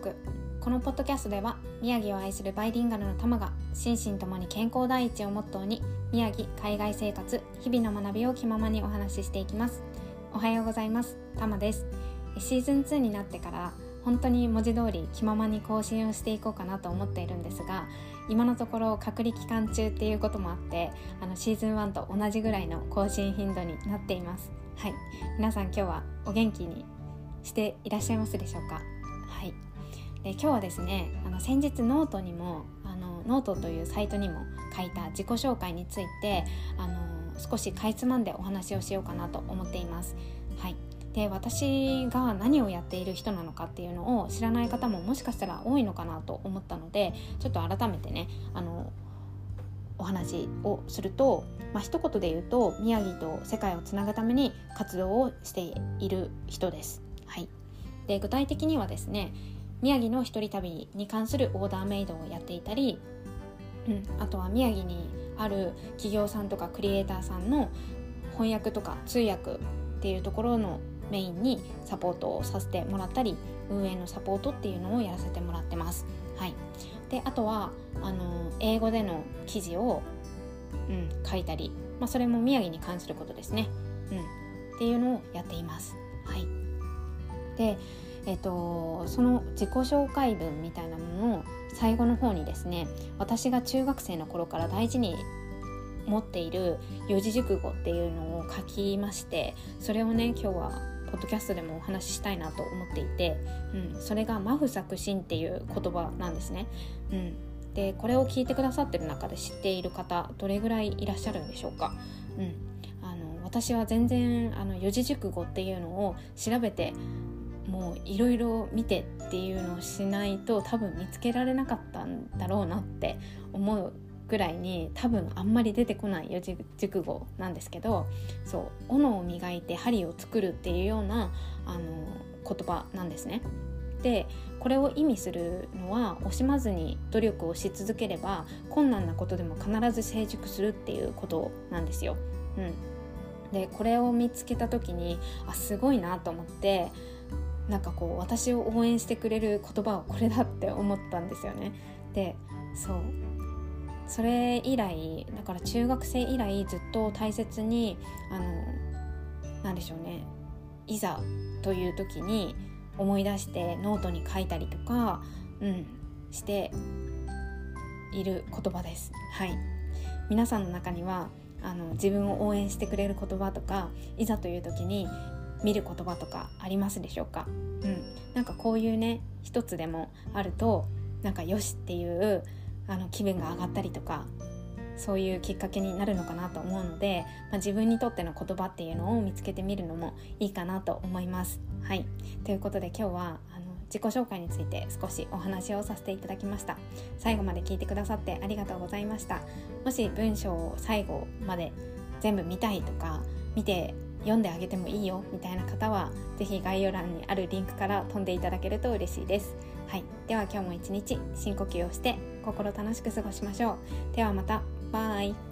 クこのポッドキャストでは宮城を愛するバイリンガルのタマが心身ともに健康第一をモットーに宮城海外生活日々の学びを気ままにお話ししていきます。おはようございます。タマです。シーズン2になってから本当に文字通り気ままに更新をしていこうかなと思っているんですが今のところ隔離期間中っていうこともあってあのシーズン1と同じぐらいの更新頻度になっています。はい。皆さん今日はお元気にしていらっしゃいますでしょうか？はい。で今日はですねあの先日ノートにもあのノートというサイトにも書いた自己紹介についてあの少しかいつまんでお話をしようかなと思っています。はい。で私が何をやっている人なのかっていうのを知らない方ももしかしたら多いのかなと思ったのでちょっと改めてねあのお話をすると、まあ一言で言うと宮城と世界をつなぐために活動をしている人です。はい、で具体的にはですね宮城の一人旅に関するオーダーメイドをやっていたり、うん、あとは宮城にある企業さんとかクリエイターさんの翻訳とか通訳っていうところのメインにサポートをさせてもらったり運営のサポートっていうのをやらせてもらってます。はい、であとはあの英語での記事を、うん、書いたり、まあ、それも宮城に関することですね、うん、っていうのをやっています。はい、で、えーと、その自己紹介文みたいなものを最後の方にですね私が中学生の頃から大事に持っている四字熟語っていうのを書きましてそれをね今日はポッドキャストでもお話ししたいなと思っていて、うん、それが「マフ作心」っていう言葉なんですね。うん、でこれを聞いてくださってる中で知っている方どれぐらいいらっしゃるんでしょうか、うん、あの私は全然あの四字熟語っていうのを調べてもういろいろ見てっていうのをしないと多分見つけられなかったんだろうなって思うぐらいに多分あんまり出てこない四字熟語なんですけどそう斧を磨いて針を作るっていうようなあの言葉なんですね。でこれを意味するのは惜しまずに努力をし続ければ困難なことでも必ず成熟するっていうことなんですよ。うん、でこれを見つけた時にあすごいなと思ってなんかこう私を応援してくれる言葉はこれだって思ったんですよね。でそうそれ以来だから中学生以来ずっと大切にあのなんでしょうねいざという時に思い出してノートに書いたりとか、うん、している言葉です。はい皆さんの中にはあの自分を応援してくれる言葉とかいざという時に見る言葉とかありますでしょうか、うん、なんかこういうね一つでもあるとなんかよしっていうあの気分が上がったりとかそういうきっかけになるのかなと思うので、まあ、自分にとっての言葉っていうのを見つけてみるのもいいかなと思います。はい。ということで今日はあの自己紹介について少しお話をさせていただきました。最後まで聞いてくださってありがとうございました。もし文章を最後まで全部見たいとか見て読んであげてもいいよみたいな方は是非概要欄にあるリンクから飛んでいただけると嬉しいです。はい、では今日も一日深呼吸をして心楽しく過ごしましょう。ではまた。バイ。